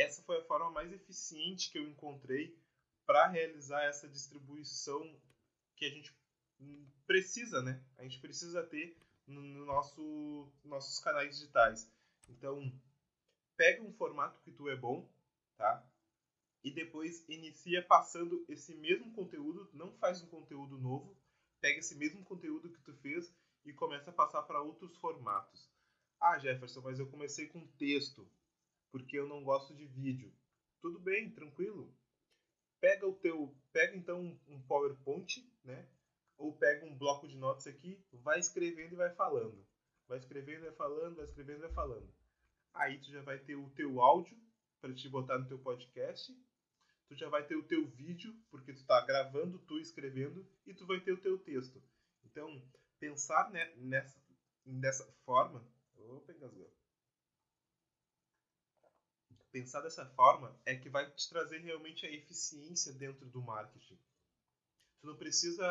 essa foi a forma mais eficiente que eu encontrei para realizar essa distribuição que a gente precisa, né? A gente precisa ter no nosso nossos canais digitais. Então, pega um formato que tu é bom, tá? E depois inicia passando esse mesmo conteúdo, não faz um conteúdo novo, pega esse mesmo conteúdo que tu fez e começa a passar para outros formatos. Ah, Jefferson, mas eu comecei com texto, porque eu não gosto de vídeo. Tudo bem, tranquilo. Pega o teu, pega então um PowerPoint, né? Ou pega um bloco de notas aqui, vai escrevendo e vai falando. Vai escrevendo, vai falando, vai escrevendo, vai falando. Aí tu já vai ter o teu áudio para te botar no teu podcast. Tu já vai ter o teu vídeo, porque tu está gravando, tu escrevendo, e tu vai ter o teu texto. Então, pensar né, nessa, dessa forma. Opa, engasgou. Pensar dessa forma é que vai te trazer realmente a eficiência dentro do marketing. Tu não precisa